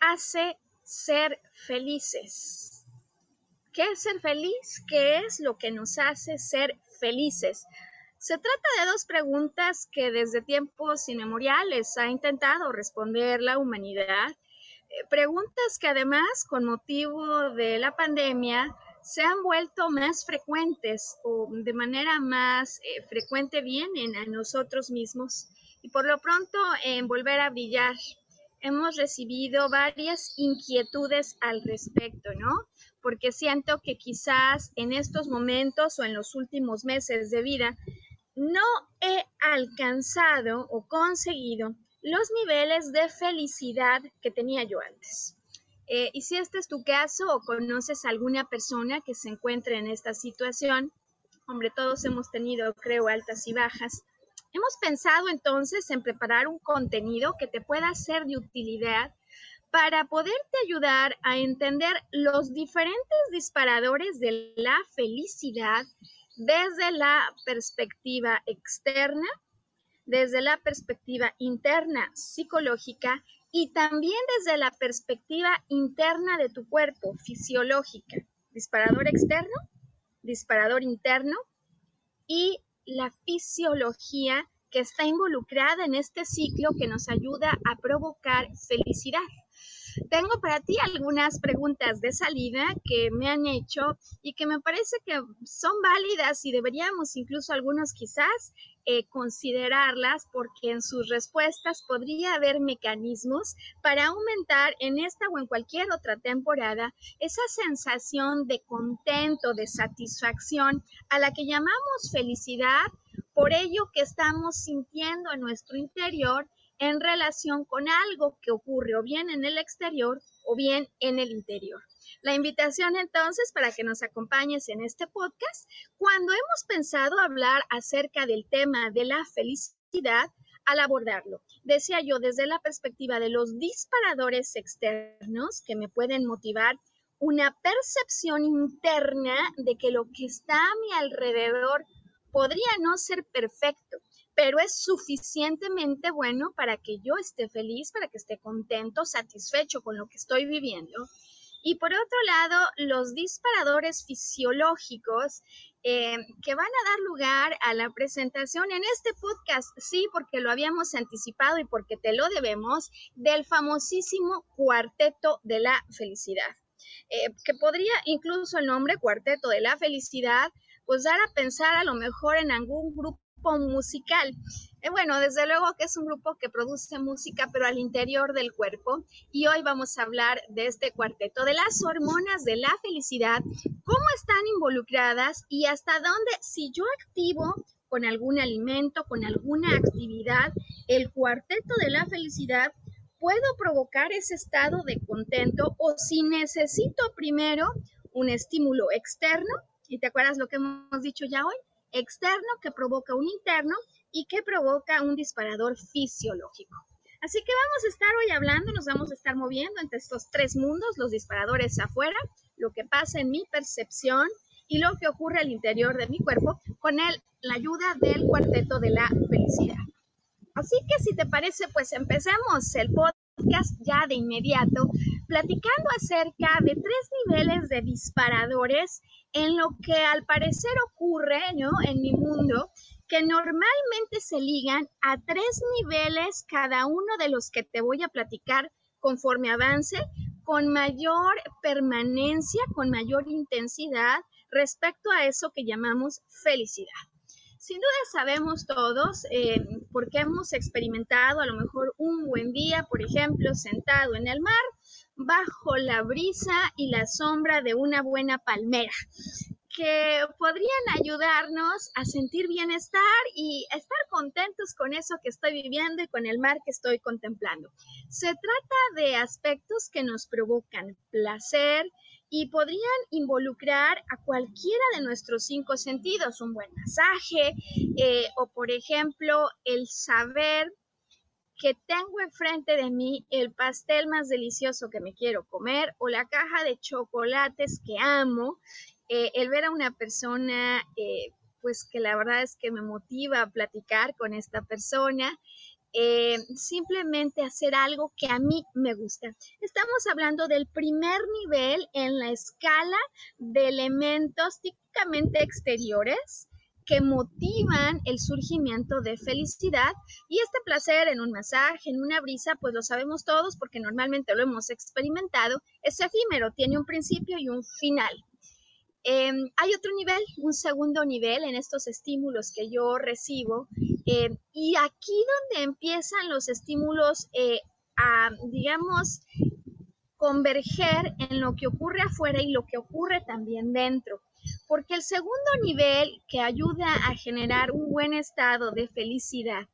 Hace ser felices. ¿Qué es ser feliz? ¿Qué es lo que nos hace ser felices? Se trata de dos preguntas que desde tiempos inmemoriales ha intentado responder la humanidad. Eh, preguntas que además, con motivo de la pandemia, se han vuelto más frecuentes o de manera más eh, frecuente vienen a nosotros mismos. Y por lo pronto, en volver a brillar, hemos recibido varias inquietudes al respecto, ¿no? Porque siento que quizás en estos momentos o en los últimos meses de vida no he alcanzado o conseguido los niveles de felicidad que tenía yo antes. Eh, y si este es tu caso o conoces a alguna persona que se encuentre en esta situación, hombre, todos hemos tenido, creo, altas y bajas, Hemos pensado entonces en preparar un contenido que te pueda ser de utilidad para poderte ayudar a entender los diferentes disparadores de la felicidad desde la perspectiva externa, desde la perspectiva interna psicológica y también desde la perspectiva interna de tu cuerpo fisiológica. Disparador externo, disparador interno y la fisiología que está involucrada en este ciclo que nos ayuda a provocar felicidad. Tengo para ti algunas preguntas de salida que me han hecho y que me parece que son válidas y deberíamos incluso algunos quizás eh, considerarlas porque en sus respuestas podría haber mecanismos para aumentar en esta o en cualquier otra temporada esa sensación de contento, de satisfacción a la que llamamos felicidad por ello que estamos sintiendo en nuestro interior en relación con algo que ocurre o bien en el exterior o bien en el interior. La invitación entonces para que nos acompañes en este podcast, cuando hemos pensado hablar acerca del tema de la felicidad, al abordarlo. Decía yo, desde la perspectiva de los disparadores externos que me pueden motivar una percepción interna de que lo que está a mi alrededor podría no ser perfecto, pero es suficientemente bueno para que yo esté feliz, para que esté contento, satisfecho con lo que estoy viviendo. Y por otro lado, los disparadores fisiológicos eh, que van a dar lugar a la presentación en este podcast, sí, porque lo habíamos anticipado y porque te lo debemos, del famosísimo cuarteto de la felicidad. Eh, que podría incluso el nombre cuarteto de la felicidad pues dar a pensar a lo mejor en algún grupo musical. Eh, bueno, desde luego que es un grupo que produce música, pero al interior del cuerpo. Y hoy vamos a hablar de este cuarteto, de las hormonas de la felicidad, cómo están involucradas y hasta dónde, si yo activo con algún alimento, con alguna actividad, el cuarteto de la felicidad, puedo provocar ese estado de contento o si necesito primero un estímulo externo ¿Y te acuerdas lo que hemos dicho ya hoy? Externo que provoca un interno y que provoca un disparador fisiológico. Así que vamos a estar hoy hablando, nos vamos a estar moviendo entre estos tres mundos, los disparadores afuera, lo que pasa en mi percepción y lo que ocurre al interior de mi cuerpo con el, la ayuda del cuarteto de la felicidad. Así que si te parece, pues empecemos el podcast ya de inmediato, platicando acerca de tres niveles de disparadores en lo que al parecer ocurre, ¿no? En mi mundo, que normalmente se ligan a tres niveles cada uno de los que te voy a platicar conforme avance, con mayor permanencia, con mayor intensidad respecto a eso que llamamos felicidad. Sin duda sabemos todos, eh, porque hemos experimentado a lo mejor un buen día, por ejemplo, sentado en el mar, bajo la brisa y la sombra de una buena palmera, que podrían ayudarnos a sentir bienestar y estar contentos con eso que estoy viviendo y con el mar que estoy contemplando. Se trata de aspectos que nos provocan placer y podrían involucrar a cualquiera de nuestros cinco sentidos, un buen masaje eh, o por ejemplo el saber que tengo enfrente de mí el pastel más delicioso que me quiero comer o la caja de chocolates que amo, eh, el ver a una persona, eh, pues que la verdad es que me motiva a platicar con esta persona, eh, simplemente hacer algo que a mí me gusta. Estamos hablando del primer nivel en la escala de elementos típicamente exteriores que motivan el surgimiento de felicidad y este placer en un masaje, en una brisa, pues lo sabemos todos porque normalmente lo hemos experimentado, es efímero, tiene un principio y un final. Em, hay otro nivel, un segundo nivel en estos estímulos que yo recibo em, y aquí donde empiezan los estímulos eh, a, digamos, converger en lo que ocurre afuera y lo que ocurre también dentro. Porque el segundo nivel que ayuda a generar un buen estado de felicidad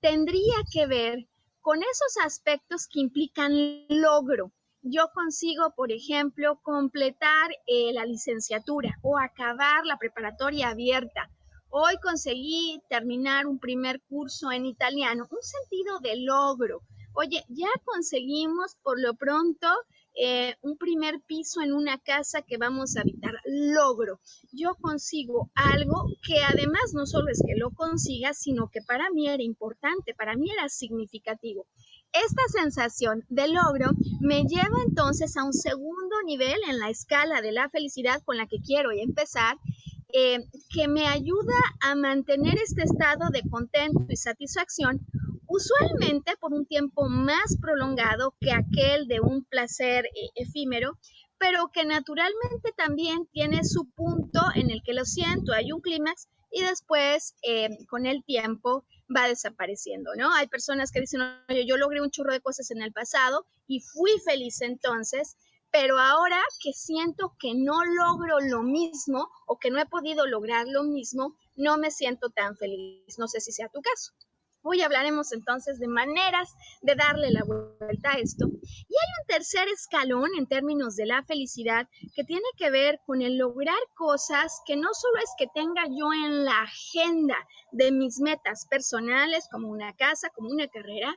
tendría que ver con esos aspectos que implican logro. Yo consigo, por ejemplo, completar eh, la licenciatura o acabar la preparatoria abierta. Hoy conseguí terminar un primer curso en italiano, un sentido de logro. Oye, ya conseguimos por lo pronto eh, un primer piso en una casa que vamos a habitar. Logro. Yo consigo algo que además no solo es que lo consiga, sino que para mí era importante, para mí era significativo. Esta sensación de logro me lleva entonces a un segundo nivel en la escala de la felicidad con la que quiero empezar, eh, que me ayuda a mantener este estado de contento y satisfacción usualmente por un tiempo más prolongado que aquel de un placer eh, efímero, pero que naturalmente también tiene su punto en el que lo siento, hay un clímax y después eh, con el tiempo va desapareciendo, ¿no? Hay personas que dicen, yo logré un churro de cosas en el pasado y fui feliz entonces, pero ahora que siento que no logro lo mismo o que no he podido lograr lo mismo, no me siento tan feliz. No sé si sea tu caso. Hoy hablaremos entonces de maneras de darle la vuelta a esto. Y hay un tercer escalón en términos de la felicidad que tiene que ver con el lograr cosas que no solo es que tenga yo en la agenda de mis metas personales, como una casa, como una carrera,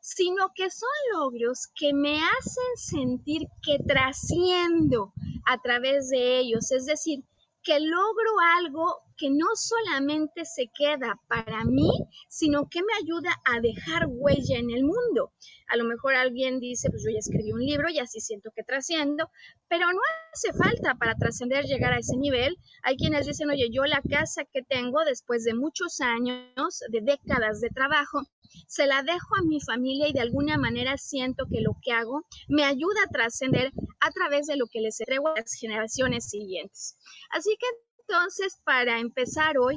sino que son logros que me hacen sentir que trasciendo a través de ellos, es decir, que logro algo que no solamente se queda para mí, sino que me ayuda a dejar huella en el mundo. A lo mejor alguien dice, pues yo ya escribí un libro y así siento que trasciendo, pero no hace falta para trascender llegar a ese nivel. Hay quienes dicen, oye, yo la casa que tengo después de muchos años, de décadas de trabajo, se la dejo a mi familia y de alguna manera siento que lo que hago me ayuda a trascender a través de lo que les entrego a las generaciones siguientes. Así que entonces, para empezar hoy,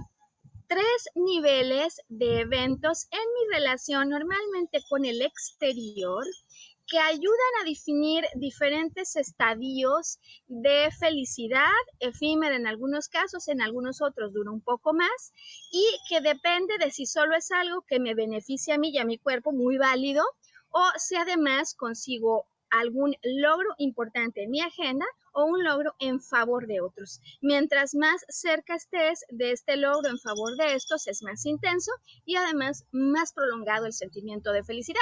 tres niveles de eventos en mi relación normalmente con el exterior que ayudan a definir diferentes estadios de felicidad, efímera en algunos casos, en algunos otros dura un poco más, y que depende de si solo es algo que me beneficia a mí y a mi cuerpo, muy válido, o si además consigo algún logro importante en mi agenda o un logro en favor de otros. Mientras más cerca estés de este logro en favor de estos, es más intenso y además más prolongado el sentimiento de felicidad.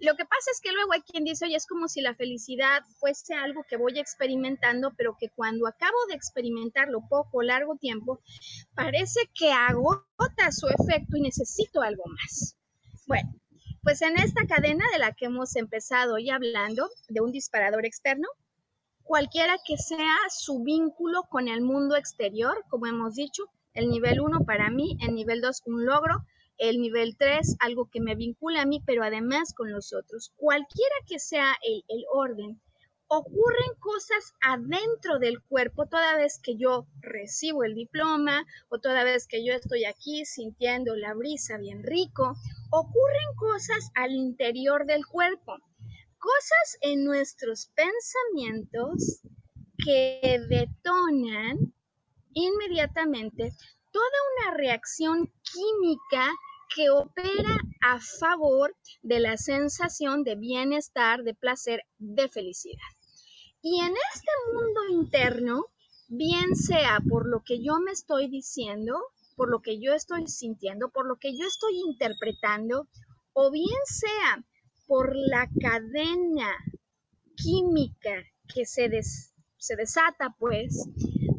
Lo que pasa es que luego hay quien dice, oye, es como si la felicidad fuese algo que voy experimentando, pero que cuando acabo de experimentarlo poco o largo tiempo, parece que agota su efecto y necesito algo más. Bueno, pues en esta cadena de la que hemos empezado hoy hablando, de un disparador externo, cualquiera que sea su vínculo con el mundo exterior, como hemos dicho, el nivel 1 para mí, el nivel 2 un logro, el nivel 3 algo que me vincula a mí, pero además con los otros. Cualquiera que sea el, el orden, ocurren cosas adentro del cuerpo toda vez que yo recibo el diploma o toda vez que yo estoy aquí sintiendo la brisa bien rico, ocurren cosas al interior del cuerpo cosas en nuestros pensamientos que detonan inmediatamente toda una reacción química que opera a favor de la sensación de bienestar, de placer, de felicidad. Y en este mundo interno, bien sea por lo que yo me estoy diciendo, por lo que yo estoy sintiendo, por lo que yo estoy interpretando, o bien sea por la cadena química que se, se desata, pues,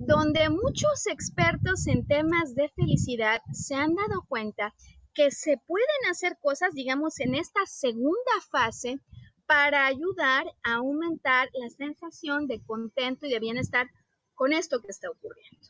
donde muchos expertos en temas de felicidad se han dado cuenta que se pueden hacer cosas, digamos, en esta segunda fase para ayudar a aumentar la sensación de contento y de bienestar con esto que está ocurriendo.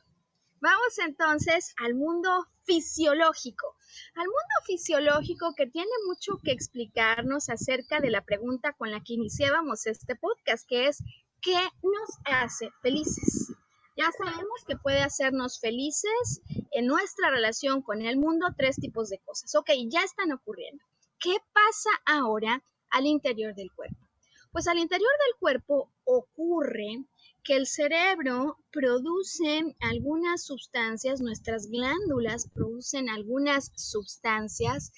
Vamos entonces al mundo fisiológico, al mundo fisiológico que tiene mucho que explicarnos acerca de la pregunta con la que iniciábamos este podcast, que es, ¿qué nos hace felices? Ya sabemos que puede hacernos felices en nuestra relación con el mundo tres tipos de cosas. Ok, ya están ocurriendo. ¿Qué pasa ahora al interior del cuerpo? Pues al interior del cuerpo ocurre que el cerebro produce algunas sustancias, nuestras glándulas producen algunas sustancias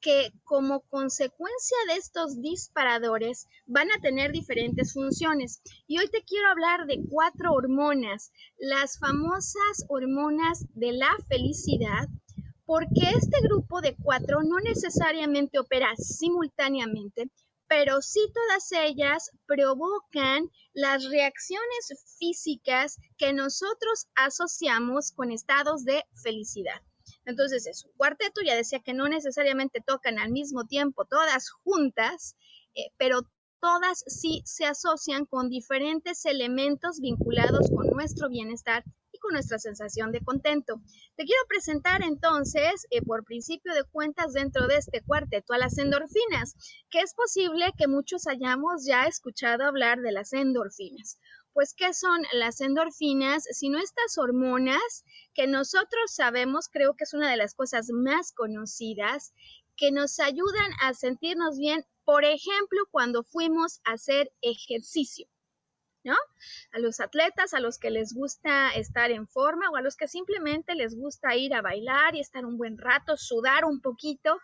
que como consecuencia de estos disparadores van a tener diferentes funciones. Y hoy te quiero hablar de cuatro hormonas, las famosas hormonas de la felicidad, porque este grupo de cuatro no necesariamente opera simultáneamente, pero sí todas ellas provocan las reacciones físicas que nosotros asociamos con estados de felicidad. Entonces es un cuarteto, ya decía que no necesariamente tocan al mismo tiempo todas juntas, eh, pero todas sí se asocian con diferentes elementos vinculados con nuestro bienestar con nuestra sensación de contento. Te quiero presentar entonces, eh, por principio de cuentas dentro de este cuarteto, a las endorfinas, que es posible que muchos hayamos ya escuchado hablar de las endorfinas. Pues, ¿qué son las endorfinas? Sino estas hormonas que nosotros sabemos, creo que es una de las cosas más conocidas, que nos ayudan a sentirnos bien, por ejemplo, cuando fuimos a hacer ejercicio. A los atletas, a los que les gusta estar en forma o a los que simplemente les gusta ir a bailar y estar un buen rato, sudar un poquito.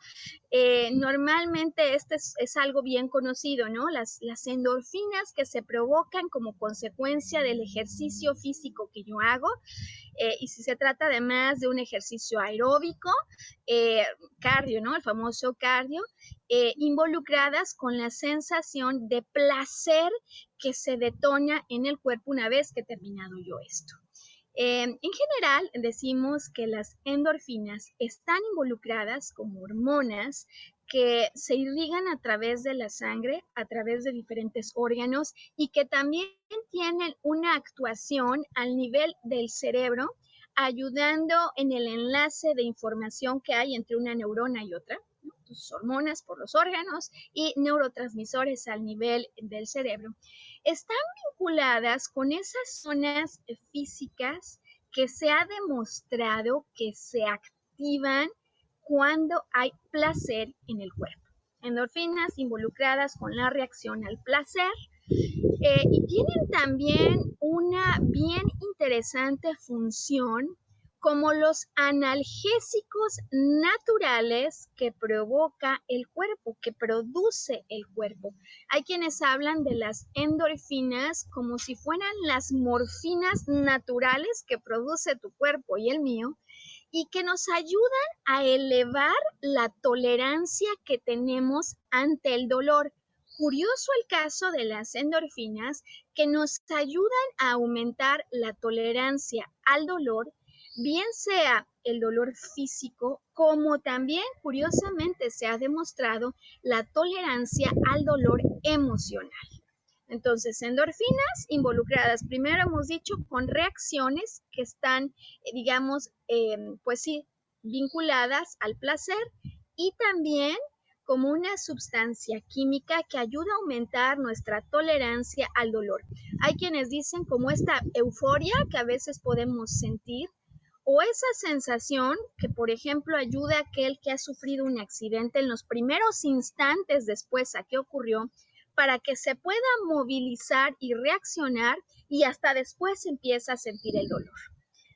Eh, normalmente este es, algo bien conocido, ¿no? Las, las endorfinas que se provocan como consecuencia del ejercicio físico que yo hago. Eh, y si se trata además de un ejercicio aeróbico, eh, cardio, ¿no? El famoso cardio, eh, involucradas con la sensación de placer que se detona en el cuerpo una vez que he terminado yo esto. en general, decimos que las endorfinas están involucradas como hormonas que se irrigan a través de la sangre, a través de diferentes órganos y que también tienen una actuación al nivel del cerebro, ayudando en el enlace de información que hay entre una neurona y otra hormonas por los órganos y neurotransmisores al nivel del cerebro, están vinculadas con esas zonas físicas que se ha demostrado que se activan cuando hay placer en el cuerpo. Endorfinas involucradas con la reacción al placer eh, y tienen también una bien interesante función como los analgésicos naturales que provoca el cuerpo, que produce el cuerpo. Hay quienes hablan de las endorfinas como si fueran las morfinas naturales que produce tu cuerpo y el mío y que nos ayudan a elevar la tolerancia que tenemos ante el dolor. Curioso el caso de las endorfinas que nos ayudan a aumentar la tolerancia al dolor bien sea el dolor físico, como también curiosamente se ha demostrado la tolerancia al dolor emocional. Entonces, endorfinas involucradas, primero hemos dicho, con reacciones que están, eh, digamos, em, pues sí, vinculadas al placer y también como una sustancia química que ayuda a aumentar nuestra tolerancia al dolor. Hay quienes dicen como esta euforia que a veces podemos sentir o esa sensación que, por ejemplo, ayuda a aquel que ha sufrido un accidente en los primeros instantes después a que ocurrió, para que se pueda movilizar y reaccionar y hasta después empieza a sentir el dolor.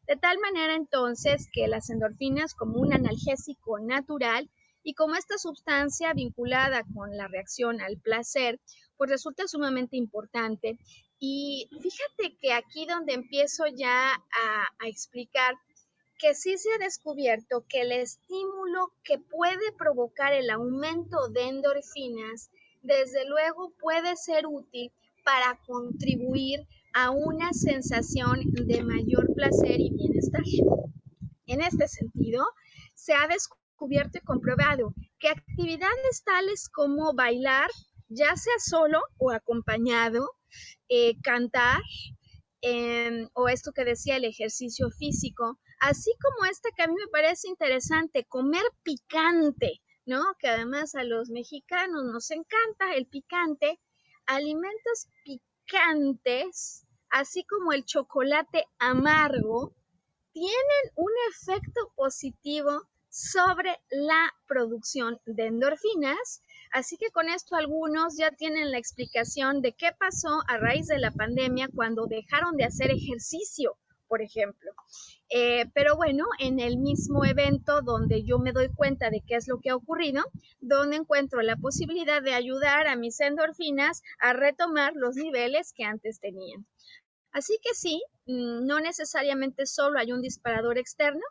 De tal manera entonces que las endorfinas como un analgésico natural y como esta sustancia vinculada con la reacción al placer, pues resulta sumamente importante. Y fíjate que aquí donde empiezo ya a, explicar que sí se ha descubierto que el estímulo que puede provocar el aumento de endorfinas, desde luego puede ser útil para contribuir a una sensación de mayor placer y bienestar. En este sentido, se ha descubierto cubierto y comprobado que actividades tales como bailar, ya sea solo o acompañado, eh, cantar, em, o esto que decía el ejercicio físico, así como esta que a mí me parece interesante, comer picante, ¿no? Que además a los mexicanos nos encanta el picante, alimentos picantes, así como el chocolate amargo, tienen un efecto positivo sobre la producción de endorfinas. Así que con esto algunos ya tienen la explicación de qué pasó a raíz de la pandemia cuando dejaron de hacer ejercicio, por ejemplo. Eh, pero bueno, en el mismo evento donde yo me doy cuenta de qué es lo que ha ocurrido, donde encuentro la posibilidad de ayudar a mis endorfinas a retomar los niveles que antes tenían. Así que sí, mm, no necesariamente solo hay un disparador externo,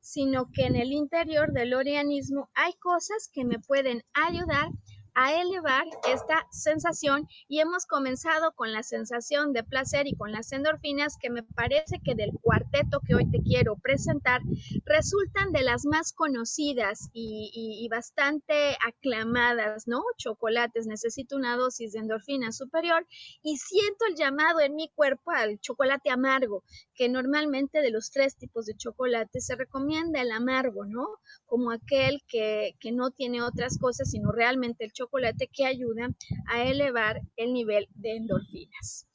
sino que en el interior del organismo hay cosas que me pueden ayudar a elevar esta sensación y hemos comenzado con la sensación de placer y con las endorfinas que me parece que del cuarteto que hoy te quiero presentar resultan de las más conocidas y, bastante aclamadas, ¿no? Chocolates, necesito una dosis de endorfina superior y siento el llamado en mi cuerpo al chocolate amargo, que normalmente de los tres tipos de chocolate se recomienda el amargo, ¿no? Como aquel que, que no tiene otras cosas, sino realmente el chocolate chocolate que ayuda a elevar el nivel de endorfinas.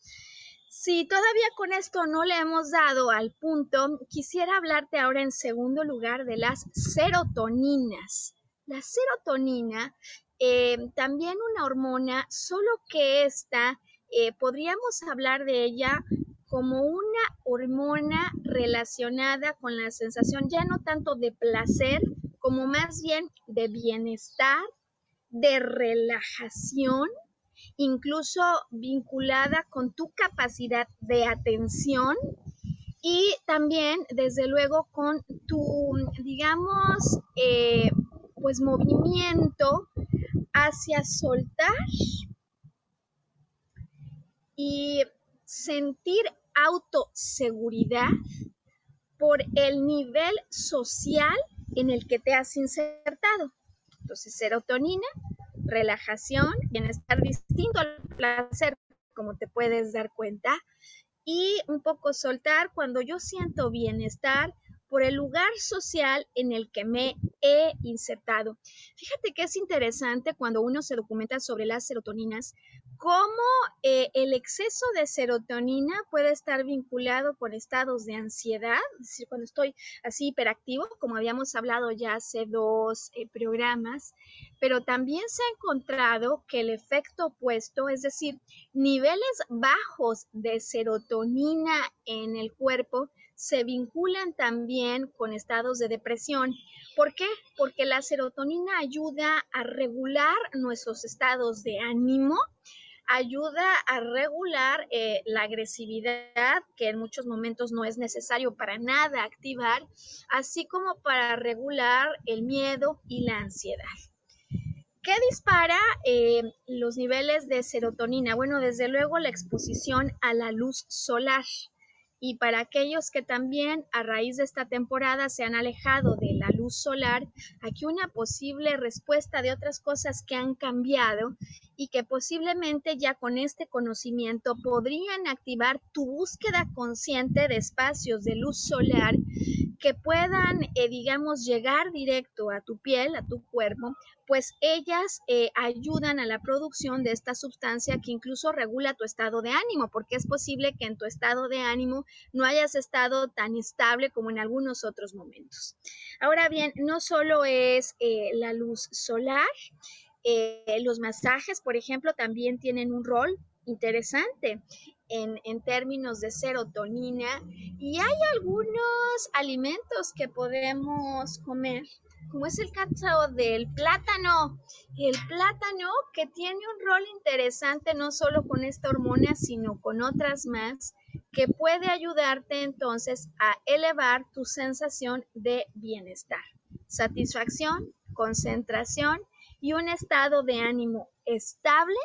Si todavía con esto no le hemos dado al punto, quisiera hablarte ahora en segundo lugar de las serotoninas. La serotonina, eh, también una hormona, solo que esta, eh, podríamos hablar de ella como una hormona relacionada con la sensación ya no tanto de placer, como más bien de bienestar de relajación, incluso vinculada con tu capacidad de atención y también, desde luego, con tu, digamos, eh, pues movimiento hacia soltar y sentir autoseguridad por el nivel social en el que te has insertado. Entonces, serotonina, relajación, bienestar distinto al placer, como te puedes dar cuenta, y un poco soltar cuando yo siento bienestar por el lugar social en el que me he insertado. Fíjate que es interesante cuando uno se documenta sobre las serotoninas, cómo eh, el exceso de serotonina puede estar vinculado con estados de ansiedad, es decir, cuando estoy así hiperactivo, como habíamos hablado ya hace dos eh, programas, pero también se ha encontrado que el efecto opuesto, es decir, niveles bajos de serotonina en el cuerpo, se vinculan también con estados de depresión. ¿Por qué? Porque la serotonina ayuda a regular nuestros estados de ánimo, ayuda a regular eh, la agresividad, que en muchos momentos no es necesario para nada activar, así como para regular el miedo y la ansiedad. ¿Qué dispara eh, los niveles de serotonina? Bueno, desde luego la exposición a la luz solar. Y para aquellos que también a raíz de esta temporada se han alejado de la luz solar, aquí una posible respuesta de otras cosas que han cambiado y que posiblemente ya con este conocimiento podrían activar tu búsqueda consciente de espacios de luz solar que puedan, eh, digamos, llegar directo a tu piel, a tu cuerpo, pues ellas eh, ayudan a la producción de esta sustancia que incluso regula tu estado de ánimo, porque es posible que en tu estado de ánimo no hayas estado tan estable como en algunos otros momentos. Ahora bien, no solo es eh, la luz solar, los masajes, por ejemplo, también tienen un rol interesante en, términos de serotonina y hay algunos alimentos que podemos comer, como es el caso del plátano. El plátano que tiene un rol interesante no solo con esta hormona, sino con otras más, que puede ayudarte entonces a elevar tu sensación de bienestar, satisfacción, concentración y un estado de ánimo estable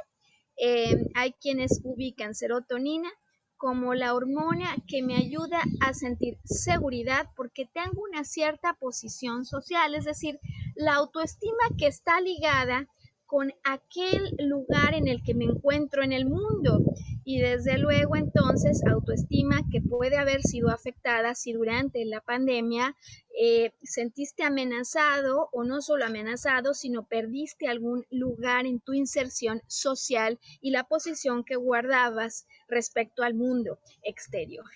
eh, hay quienes ubican serotonina como la hormona que me ayuda a sentir seguridad porque tengo una cierta posición social, es decir, la autoestima que está ligada con aquel lugar en el que me encuentro en el mundo. Y desde luego entonces autoestima que puede haber sido afectada si durante la pandemia eh, sentiste amenazado o no solo amenazado, sino perdiste algún lugar en tu inserción social y la posición que guardabas respecto al mundo exterior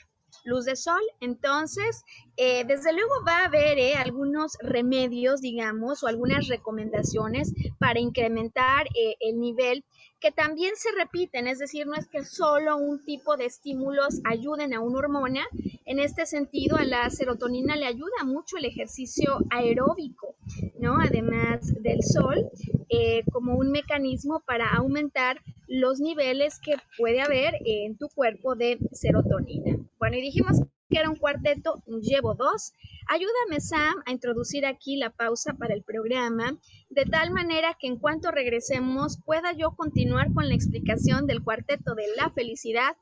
luz de sol. Entonces, eh, desde luego va a haber eh, algunos remedios, digamos, o algunas recomendaciones para incrementar eh, el nivel que también se repiten, es decir, no es que solo un tipo de estímulos ayuden a una hormona. En este sentido, a la serotonina le ayuda mucho el ejercicio aeróbico, ¿no? Además del sol, como un mecanismo para aumentar los niveles que puede haber en tu cuerpo de serotonina. Bueno, y dijimos que era un cuarteto, llevo dos. Ayúdame, Sam, a introducir aquí la pausa para el programa, de tal manera que en cuanto regresemos pueda yo continuar con la explicación del cuarteto de la felicidad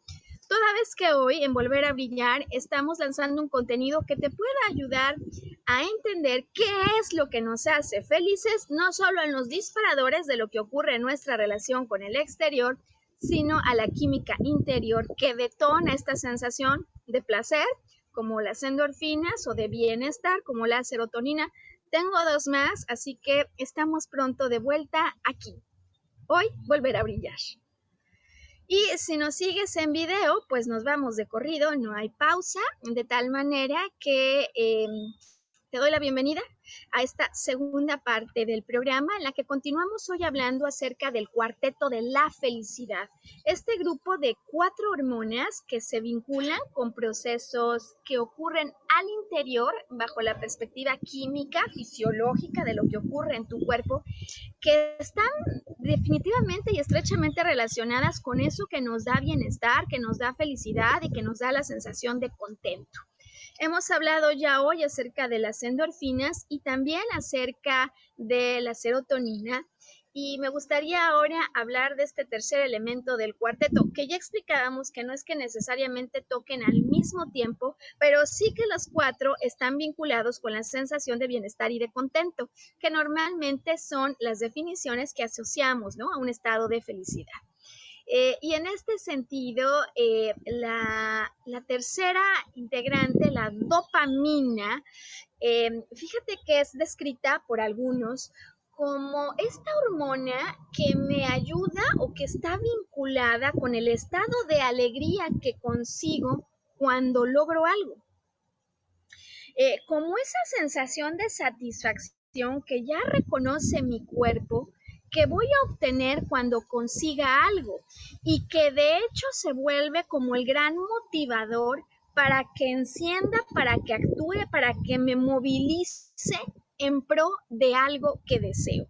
toda vez que hoy en Volver a Brillar estamos lanzando un contenido que te pueda ayudar a entender qué es lo que nos hace felices, no solo en los disparadores de lo que ocurre en nuestra relación con el exterior, sino a la química interior que detona esta sensación de placer, como las endorfinas, o de bienestar, como la serotonina. Tengo dos más, así que estamos pronto de vuelta aquí. Hoy volver a brillar. Y si nos sigues en video, pues nos vamos de corrido, no hay pausa, de tal manera que em, te doy la bienvenida a esta segunda parte del programa en la que continuamos hoy hablando acerca del cuarteto de la felicidad. Este grupo de cuatro hormonas que se vinculan con procesos que ocurren al interior bajo la perspectiva química, fisiológica de lo que ocurre en tu cuerpo, que están definitivamente y estrechamente relacionadas con eso que nos da bienestar, que nos da felicidad y que nos da la sensación de contento. Hemos hablado ya hoy acerca de las endorfinas y también acerca de la serotonina. Y me gustaría ahora hablar de este tercer elemento del cuarteto, que ya explicábamos que no es que necesariamente toquen al mismo tiempo, pero sí que los cuatro están vinculados con la sensación de bienestar y de contento, que normalmente son las definiciones que asociamos ¿no? a un estado de felicidad. Eh, y en este sentido, eh, la, tercera integrante, la dopamina, eh, fíjate que es descrita por algunos como esta hormona que me ayuda o que está vinculada con el estado de alegría que consigo cuando logro algo. como esa sensación de satisfacción que ya reconoce mi cuerpo, que voy a obtener cuando consiga algo y que de hecho se vuelve como el gran motivador para que encienda, para que actúe, para que me movilice en pro de algo que deseo.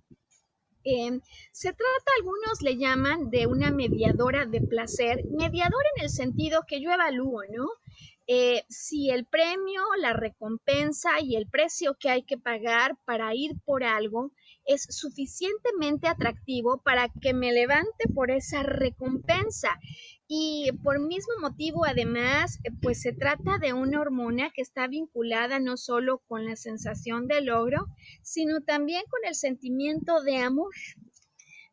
Em, se trata, algunos le llaman de una mediadora de placer, mediadora en el sentido que yo evalúo, ¿no? Eh, si el premio, la recompensa y el precio que hay que pagar para ir por algo es suficientemente atractivo para que me levante por esa recompensa. Y por mismo motivo, además, pues se trata de una hormona que está vinculada no solo con la sensación de logro, sino también con el sentimiento de amor.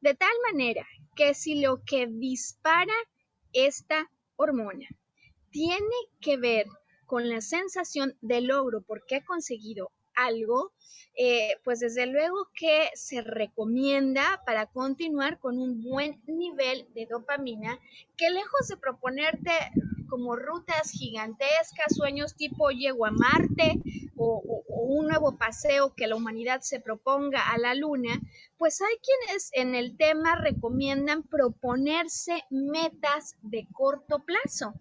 De tal manera que si lo que dispara esta hormona tiene que ver con la sensación de logro porque he conseguido algo, eh, pues desde luego que se recomienda para continuar con un buen nivel de dopamina que lejos de proponerte como rutas gigantescas, sueños tipo llego a Marte o, un nuevo paseo que la humanidad se proponga a la Luna, pues hay quienes en el tema recomiendan proponerse metas de corto plazo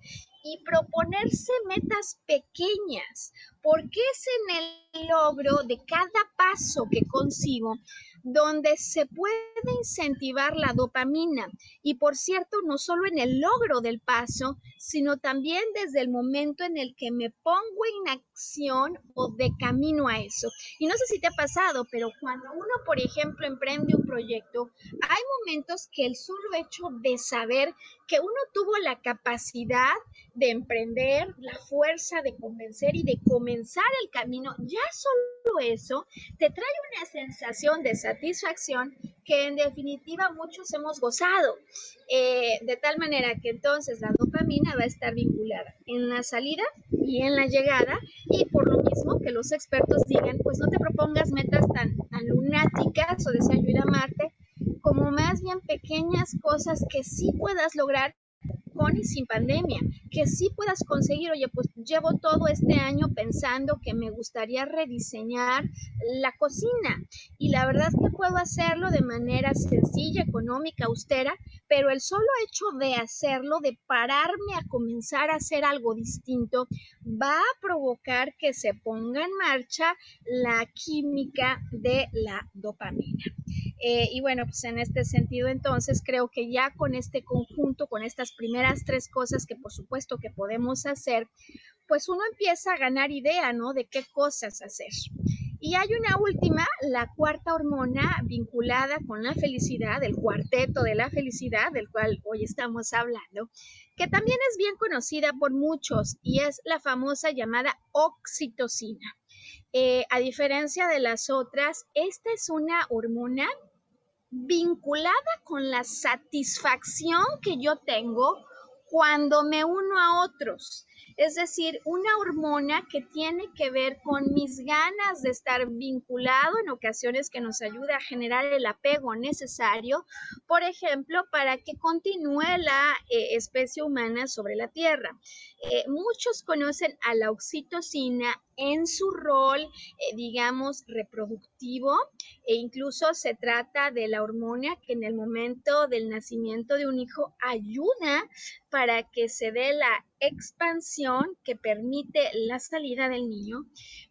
y proponerse metas pequeñas, porque es en el logro de cada paso que consigo donde se puede incentivar la dopamina. Y por cierto, no solo en el logro del paso, sino también desde el momento en el que me pongo en acción o de camino a eso. Y no sé si te ha pasado, pero cuando uno, por ejemplo, emprende un proyecto, hay momentos que el solo hecho de saber que uno tuvo la capacidad de emprender, la fuerza de convencer y de comenzar el camino, ya solo eso te trae una sensación de satisfacción que en definitiva muchos hemos gozado. Eh, de tal manera que entonces la dopamina va a estar vinculada en la salida y en la llegada y por lo mismo que los expertos digan, pues no te propongas metas tan, tan lunáticas o de ayuda a Marte, como más bien pequeñas cosas que sí puedas lograr y sin pandemia, que sí puedas conseguir, oye, pues llevo todo este año pensando que me gustaría rediseñar la cocina y la verdad que puedo hacerlo de manera sencilla, económica, austera, pero el solo hecho de hacerlo, de pararme a comenzar a hacer algo distinto, va a provocar que se ponga en marcha la química de la dopamina. Eh, y bueno, pues en este sentido entonces creo que ya con este conjunto, con estas primeras tres cosas que por supuesto que podemos hacer, pues uno empieza a ganar idea, ¿no? De qué cosas hacer. Y hay una última, la cuarta hormona vinculada con la felicidad, el cuarteto de la felicidad, del cual hoy estamos hablando, que también es bien conocida por muchos y es la famosa llamada oxitocina. Eh, a diferencia de las otras, esta es una hormona vinculada con la satisfacción que yo tengo cuando me uno a otros. Es decir, una hormona que tiene que ver con mis ganas de estar vinculado en ocasiones que nos ayuda a generar el apego necesario, por ejemplo, para que continúe la eh, especie humana sobre la Tierra. Eh, muchos conocen a la oxitocina en su rol, eh, digamos, reproductivo e incluso se trata de la hormona que en el momento del nacimiento de un hijo ayuda para que se dé la expansión que permite la salida del niño,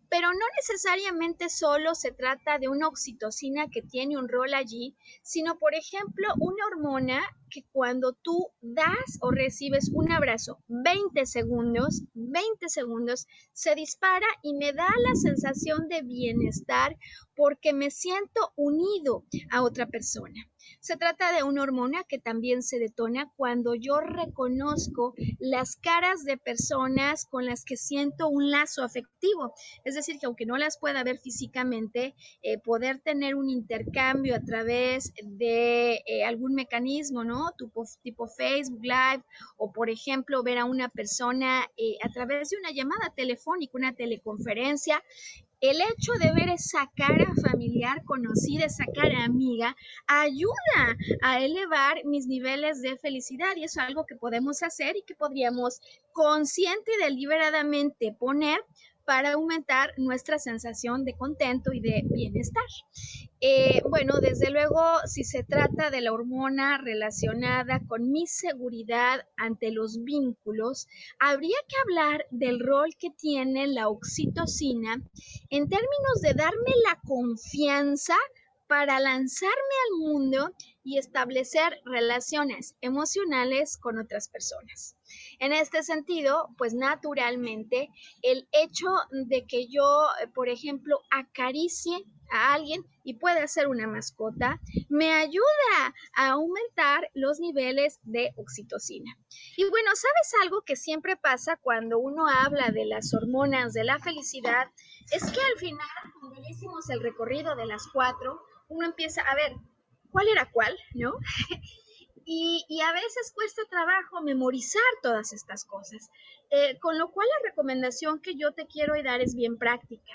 pero no necesariamente solo se trata de una oxitocina que tiene un rol allí, sino por ejemplo una hormona que cuando tú das o recibes un abrazo 20 segundos, 20 segundos, se dispara y me da la sensación de bienestar porque me siento unido a otra persona. Se trata de una hormona que también se detona cuando yo reconozco las caras de personas con las que siento un lazo afectivo. Es decir, que aunque no las pueda ver físicamente, eh, poder tener un intercambio a través de eh, algún mecanismo, ¿no? Tipo, Facebook Live o, por ejemplo, ver a una persona eh, a través de una llamada telefónica, una teleconferencia, el hecho de ver esa cara familiar conocida, esa cara amiga, ayuda a elevar mis niveles de felicidad y es algo que podemos hacer y que podríamos consciente y deliberadamente poner para aumentar nuestra sensación de contento y de bienestar. Eh, bueno, desde luego, si se trata de la hormona relacionada con mi seguridad ante los vínculos, habría que hablar del rol que tiene la oxitocina en términos de darme la confianza para lanzarme al mundo y establecer relaciones emocionales con otras personas. En este sentido, pues naturalmente el hecho de que yo, por ejemplo, acaricie a alguien y pueda ser una mascota, me ayuda a aumentar los niveles de oxitocina. Y bueno, ¿sabes algo que siempre pasa cuando uno habla de las hormonas de la felicidad? Es que al final, cuando ya hicimos el recorrido de las cuatro, uno empieza a ver cuál era cuál, ¿no? Y, a veces cuesta trabajo memorizar todas estas cosas. Eh, con lo cual la recomendación que yo te quiero dar es bien práctica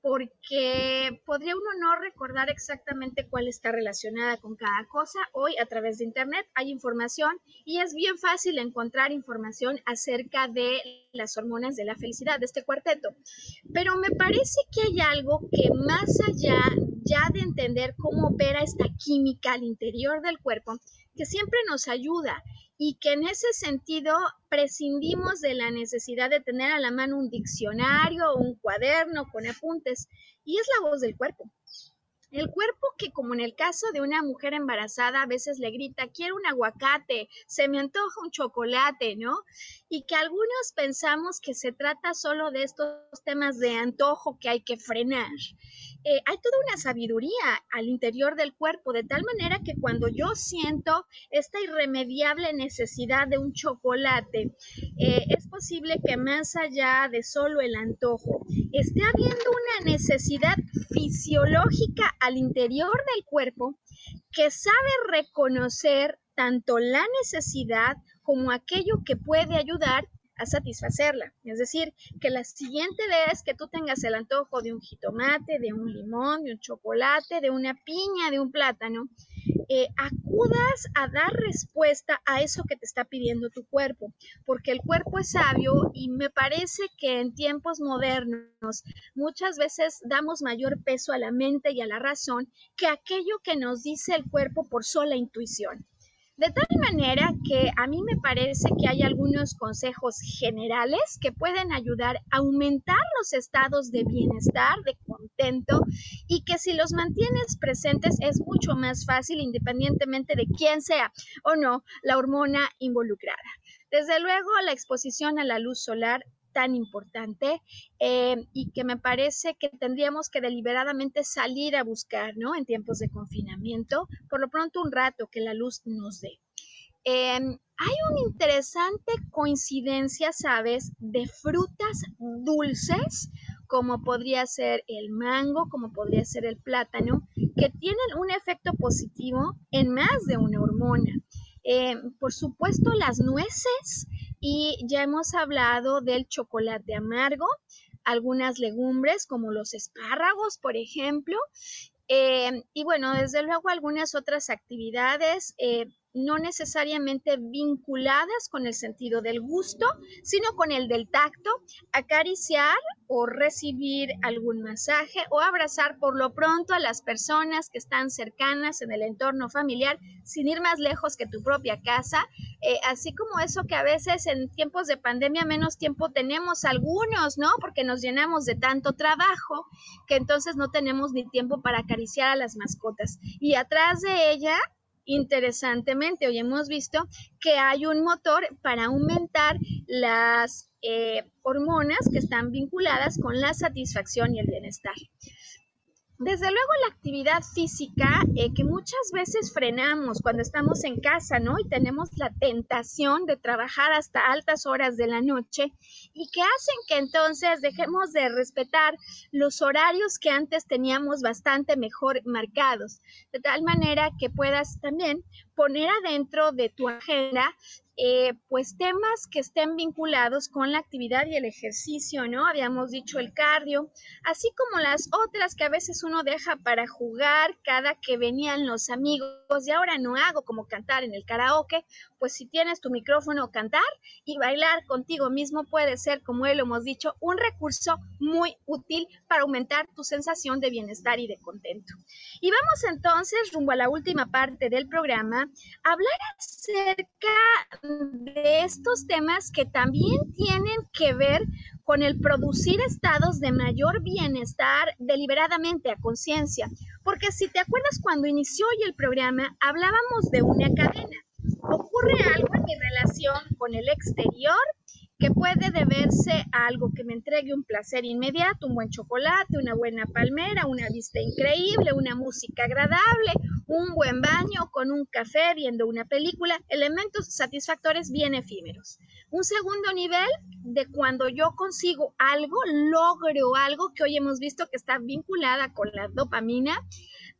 porque podría uno no recordar exactamente cuál está relacionada con cada cosa. Hoy a través de Internet hay información y es bien fácil encontrar información acerca de las hormonas de la felicidad, de este cuarteto. Pero me parece que hay algo que más allá ya de entender cómo opera esta química al interior del cuerpo, que siempre nos ayuda y que en ese sentido prescindimos de la necesidad de tener a la mano un diccionario o un cuaderno con apuntes, y es la voz del cuerpo. El cuerpo que, como en el caso de una mujer embarazada, a veces le grita, quiero un aguacate, se me antoja un chocolate, ¿no? Y que algunos pensamos que se trata solo de estos temas de antojo que hay que frenar. Eh, hay toda una sabiduría al interior del cuerpo, de tal manera que cuando yo siento esta irremediable necesidad de un chocolate, eh, es posible que más allá de solo el antojo, esté habiendo una necesidad fisiológica al interior del cuerpo que sabe reconocer tanto la necesidad como aquello que puede ayudar a satisfacerla. Es decir, que la siguiente vez que tú tengas el antojo de un jitomate, de un limón, de un chocolate, de una piña, de un plátano, eh, acudas a dar respuesta a eso que te está pidiendo tu cuerpo, porque el cuerpo es sabio y me parece que en tiempos modernos muchas veces damos mayor peso a la mente y a la razón que aquello que nos dice el cuerpo por sola intuición. De tal manera que a mí me parece que hay algunos consejos generales que pueden ayudar a aumentar los estados de bienestar, de contento y que si los mantienes presentes es mucho más fácil independientemente de quién sea o no la hormona involucrada. Desde luego, la exposición a la luz solar tan importante eh, y que me parece que tendríamos que deliberadamente salir a buscar, ¿no? En tiempos de confinamiento, por lo pronto un rato que la luz nos dé. Em, hay una interesante coincidencia, ¿sabes?, de frutas dulces, como podría ser el mango, como podría ser el plátano, que tienen un efecto positivo en más de una hormona. Em, por supuesto, las nueces y ya hemos hablado del chocolate amargo, algunas legumbres como los espárragos, por ejemplo, eh, y bueno, desde luego algunas otras actividades eh, no necesariamente vinculadas con el sentido del gusto, sino con el del tacto, acariciar o recibir algún masaje o abrazar por lo pronto a las personas que están cercanas en el entorno familiar sin ir más lejos que tu propia casa, eh, así como eso que a veces en tiempos de pandemia menos tiempo tenemos algunos, ¿no? Porque nos llenamos de tanto trabajo que entonces no tenemos ni tiempo para acariciar a las mascotas. Y atrás de ella Interesantemente, hoy hemos visto que hay un motor para aumentar las eh, hormonas que están vinculadas con la satisfacción y el bienestar. Desde luego la actividad física eh, que muchas veces frenamos cuando estamos en casa, ¿no? Y tenemos la tentación de trabajar hasta altas horas de la noche y que hacen que entonces dejemos de respetar los horarios que antes teníamos bastante mejor marcados, de tal manera que puedas también poner adentro de tu agenda eh, pues temas que estén vinculados con la actividad y el ejercicio, ¿no? Habíamos dicho el cardio, así como las otras que a veces uno deja para jugar cada que venían los amigos y ahora no hago como cantar en el karaoke, pues si tienes tu micrófono cantar y bailar contigo mismo puede ser, como él lo hemos dicho, un recurso muy útil para aumentar tu sensación de bienestar y de contento. Y vamos entonces rumbo a la última parte del programa, a hablar acerca de estos temas que también tienen que ver con el producir estados de mayor bienestar deliberadamente a conciencia. Porque si te acuerdas cuando inició hoy el programa, hablábamos de una cadena. Ocurre algo en mi relación con el exterior que puede deberse a algo que me entregue un placer inmediato, un buen chocolate, una buena palmera, una vista increíble, una música agradable, un buen baño con un café viendo una película, elementos satisfactores bien efímeros. Un segundo nivel de cuando yo consigo algo, logro algo que hoy hemos visto que está vinculada con la dopamina,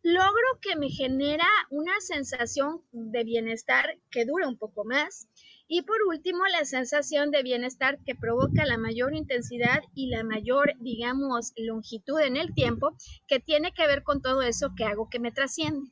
logro que me genera una sensación de bienestar que dura un poco más y por último, la sensación de bienestar que provoca la mayor intensidad y la mayor, digamos, longitud en el tiempo, que tiene que ver con todo eso que hago que me trasciende.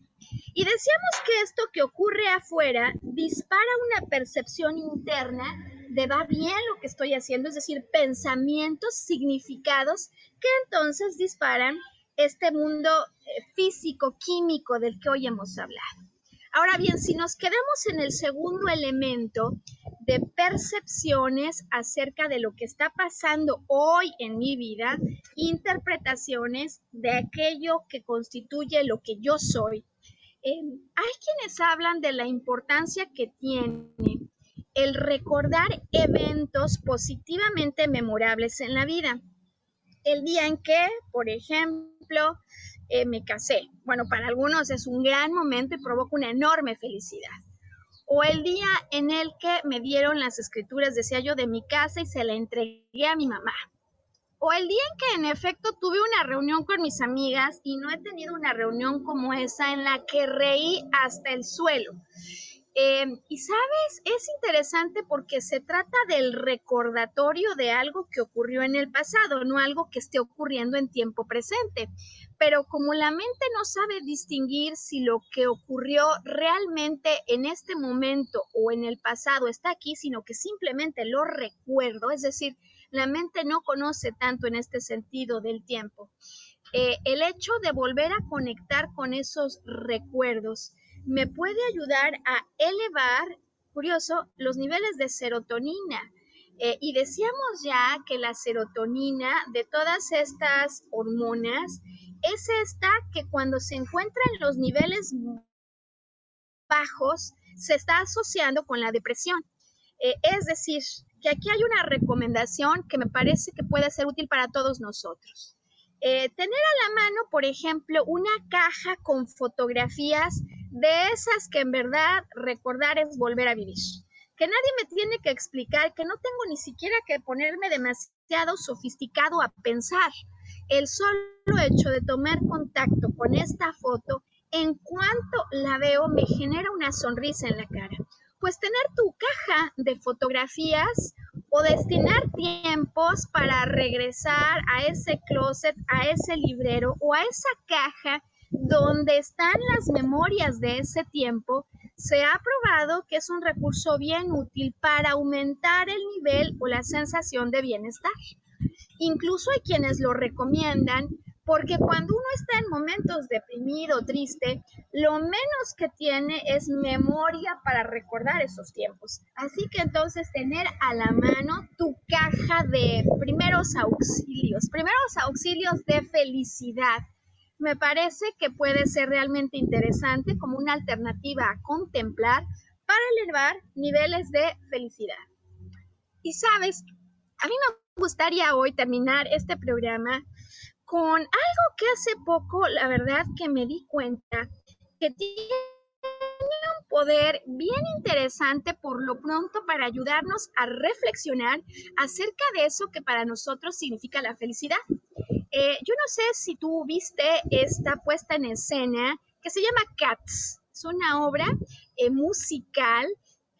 Y decíamos que esto que ocurre afuera dispara una percepción interna de va bien lo que estoy haciendo, es decir, pensamientos, significados que entonces disparan este mundo eh, físico, químico del que hoy hemos hablado. Ahora bien, si nos quedamos en el segundo elemento de percepciones acerca de lo que está pasando hoy en mi vida, interpretaciones de aquello que constituye lo que yo soy, eh, hay quienes hablan de la importancia que tiene el recordar eventos positivamente memorables en la vida. El día en que, por ejemplo, eh, me casé. Bueno, para algunos es un gran momento y provoca una enorme felicidad. O el día en el que me dieron las escrituras, decía yo, de mi casa y se la entregué a mi mamá. O el día en que en efecto tuve una reunión con mis amigas y no he tenido una reunión como esa en la que reí hasta el suelo. Em, y sabes, es interesante porque se trata del recordatorio de algo que ocurrió en el pasado, no algo que esté ocurriendo en tiempo presente pero como la mente no sabe distinguir si lo que ocurrió realmente en este momento o en el pasado está aquí, sino que simplemente lo recuerdo, es decir, la mente no conoce tanto en este sentido del tiempo. Eh, el hecho de volver a conectar con esos recuerdos me puede ayudar a elevar, curioso, los niveles de serotonina. Eh, y decíamos ya que la serotonina de todas estas hormonas es esta que cuando se encuentra en los niveles bajos se está asociando con la depresión. Eh, es decir, que aquí hay una recomendación que me parece que puede ser útil para todos nosotros. Eh, tener a la mano, por ejemplo, una caja con fotografías de esas que en verdad recordar es volver a vivir. Que nadie me tiene que explicar, que no tengo ni siquiera que ponerme demasiado sofisticado a pensar el solo hecho de tomar contacto con esta foto, en cuanto la veo, me genera una sonrisa en la cara. Pues tener tu caja de fotografías o destinar tiempos para regresar a ese closet, a ese librero o a esa caja donde están las memorias de ese tiempo, se ha probado que es un recurso bien útil para aumentar el nivel o la sensación de bienestar. Incluso hay quienes lo recomiendan porque cuando uno está en momentos deprimido, triste, lo menos que tiene es memoria para recordar esos tiempos. Así que entonces tener a la mano tu caja de primeros auxilios, primeros auxilios de felicidad, me parece que puede ser realmente interesante como una alternativa a contemplar para elevar niveles de felicidad. Y sabes, a mí me gustaría hoy terminar este programa con algo que hace poco, la verdad que me di cuenta que tiene un poder bien interesante por lo pronto para ayudarnos a reflexionar acerca de eso que para nosotros significa la felicidad. Eh, yo no sé si tú viste esta puesta en escena que se llama Cats. Es una obra eh, musical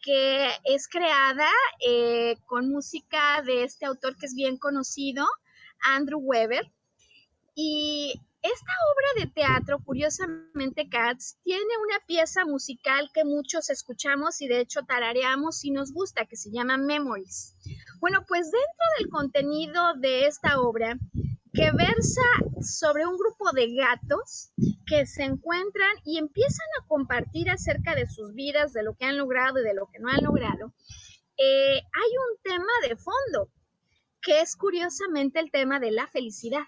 que es creada eh, con música de este autor que es bien conocido, Andrew Weber. Y esta obra de teatro, curiosamente, Cats, tiene una pieza musical que muchos escuchamos y de hecho tarareamos y nos gusta, que se llama Memories. Bueno, pues dentro del contenido de esta obra que versa sobre un grupo de gatos que se encuentran y empiezan a compartir acerca de sus vidas, de lo que han logrado y de lo que no han logrado, eh, hay un tema de fondo. que es curiosamente el tema de la felicidad.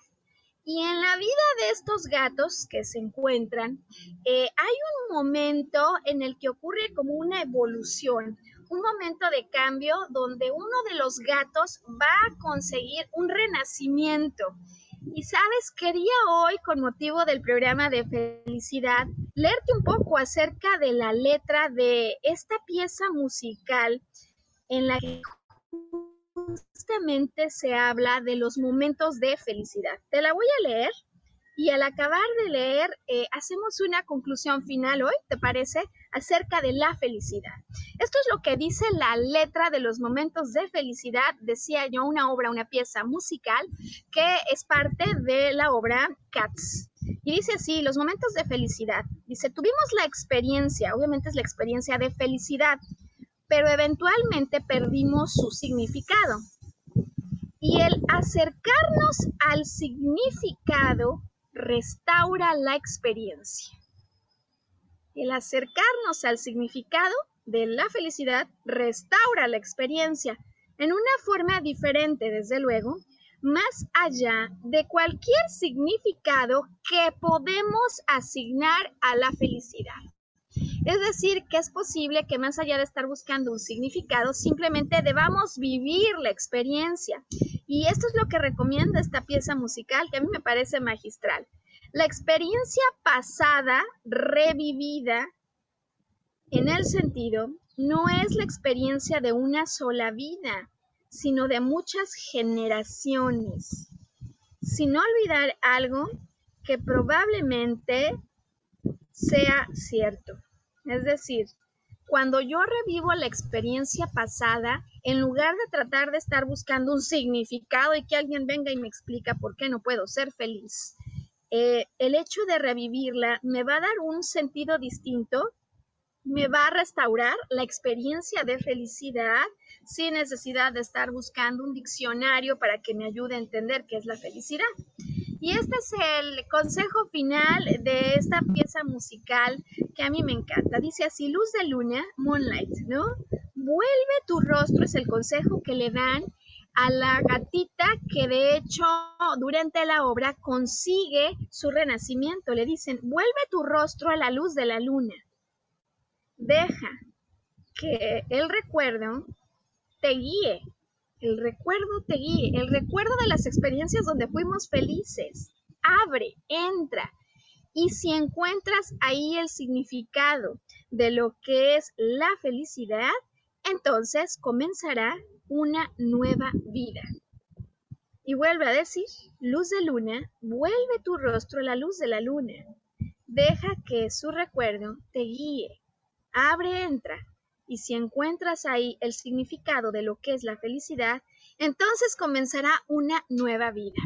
Y en la vida de estos gatos que se encuentran, eh, hay un momento en el que ocurre como una evolución, un momento de cambio donde uno de los gatos va a conseguir un renacimiento. Y sabes, quería hoy, con motivo del programa de felicidad, leerte un poco acerca de la letra de esta pieza musical en la que justamente se habla de los momentos de felicidad. Te la voy a leer y al acabar de leer eh, hacemos una conclusión final hoy, ¿te parece? Acerca de la felicidad. Esto es lo que dice la letra de los momentos de felicidad, decía yo, una obra, una pieza musical que es parte de la obra Cats. Y dice así, los momentos de felicidad. Dice, tuvimos la experiencia, obviamente es la experiencia de felicidad, pero eventualmente perdimos su significado. Y el acercarnos al significado restaura la experiencia. El acercarnos al significado de la felicidad restaura la experiencia en una forma diferente, desde luego, más allá de cualquier significado que podemos asignar a la felicidad. Es decir, que es posible que más allá de estar buscando un significado, simplemente debamos vivir la experiencia. Y esto es lo que recomienda esta pieza musical que a mí me parece magistral. La experiencia pasada, revivida, en el sentido, no es la experiencia de una sola vida, sino de muchas generaciones. Sin olvidar algo que probablemente sea cierto. Es decir, cuando yo revivo la experiencia pasada, en lugar de tratar de estar buscando un significado y que alguien venga y me explica por qué no puedo ser feliz, eh, el hecho de revivirla me va a dar un sentido distinto, me va a restaurar la experiencia de felicidad sin necesidad de estar buscando un diccionario para que me ayude a entender qué es la felicidad. Y este es el consejo final de esta pieza musical que a mí me encanta. Dice así, luz de luna, moonlight, ¿no? Vuelve tu rostro, es el consejo que le dan a la gatita que de hecho durante la obra consigue su renacimiento. Le dicen, vuelve tu rostro a la luz de la luna. Deja que el recuerdo te guíe el recuerdo te guíe, el recuerdo de las experiencias donde fuimos felices. Abre, entra. Y si encuentras ahí el significado de lo que es la felicidad, entonces comenzará una nueva vida. Y vuelve a decir, luz de luna, vuelve tu rostro a la luz de la luna. Deja que su recuerdo te guíe. Abre, entra y si encuentras ahí el significado de lo que es la felicidad, entonces comenzará una nueva vida.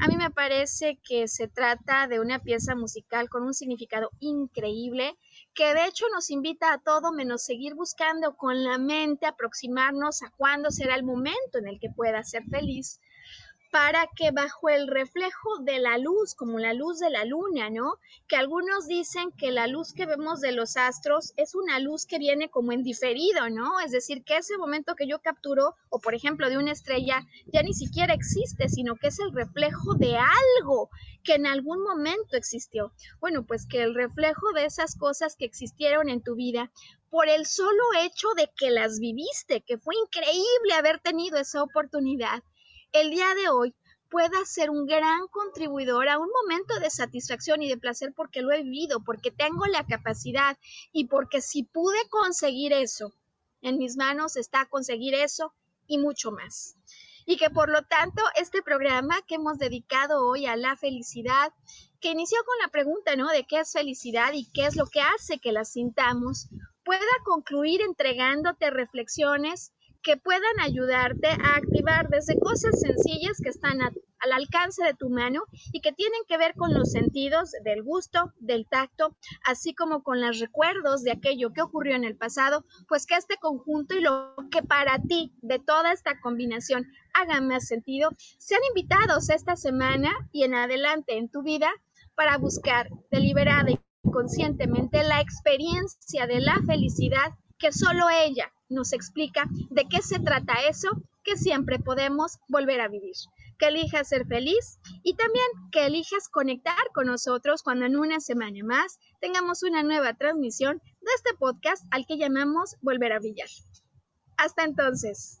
A mí me parece que se trata de una pieza musical con un significado increíble que de hecho nos invita a todo menos seguir buscando con la mente aproximarnos a cuándo será el momento en el que pueda ser feliz para que bajo el reflejo de la luz, como la luz de la luna, ¿no? Que algunos dicen que la luz que vemos de los astros es una luz que viene como en diferido, ¿no? Es decir, que ese momento que yo capturo, o por ejemplo de una estrella, ya ni siquiera existe, sino que es el reflejo de algo que en algún momento existió. Bueno, pues que el reflejo de esas cosas que existieron en tu vida, por el solo hecho de que las viviste, que fue increíble haber tenido esa oportunidad el día de hoy pueda ser un gran contribuidor a un momento de satisfacción y de placer porque lo he vivido, porque tengo la capacidad y porque si pude conseguir eso, en mis manos está conseguir eso y mucho más. Y que por lo tanto este programa que hemos dedicado hoy a la felicidad, que inició con la pregunta, ¿no? De qué es felicidad y qué es lo que hace que la sintamos, pueda concluir entregándote reflexiones que puedan ayudarte a activar desde cosas sencillas que están al alcance de tu mano y que tienen que ver con los sentidos del gusto, del tacto, así como con los recuerdos de aquello que ocurrió en el pasado, pues que este conjunto y lo que para ti de toda esta combinación haga más sentido, sean invitados esta semana y en adelante en tu vida para buscar deliberada y conscientemente la experiencia de la felicidad que solo ella nos explica de qué se trata eso que siempre podemos volver a vivir. Que elijas ser feliz y también que elijas conectar con nosotros cuando en una semana más tengamos una nueva transmisión de este podcast al que llamamos Volver a Brillar. Hasta entonces.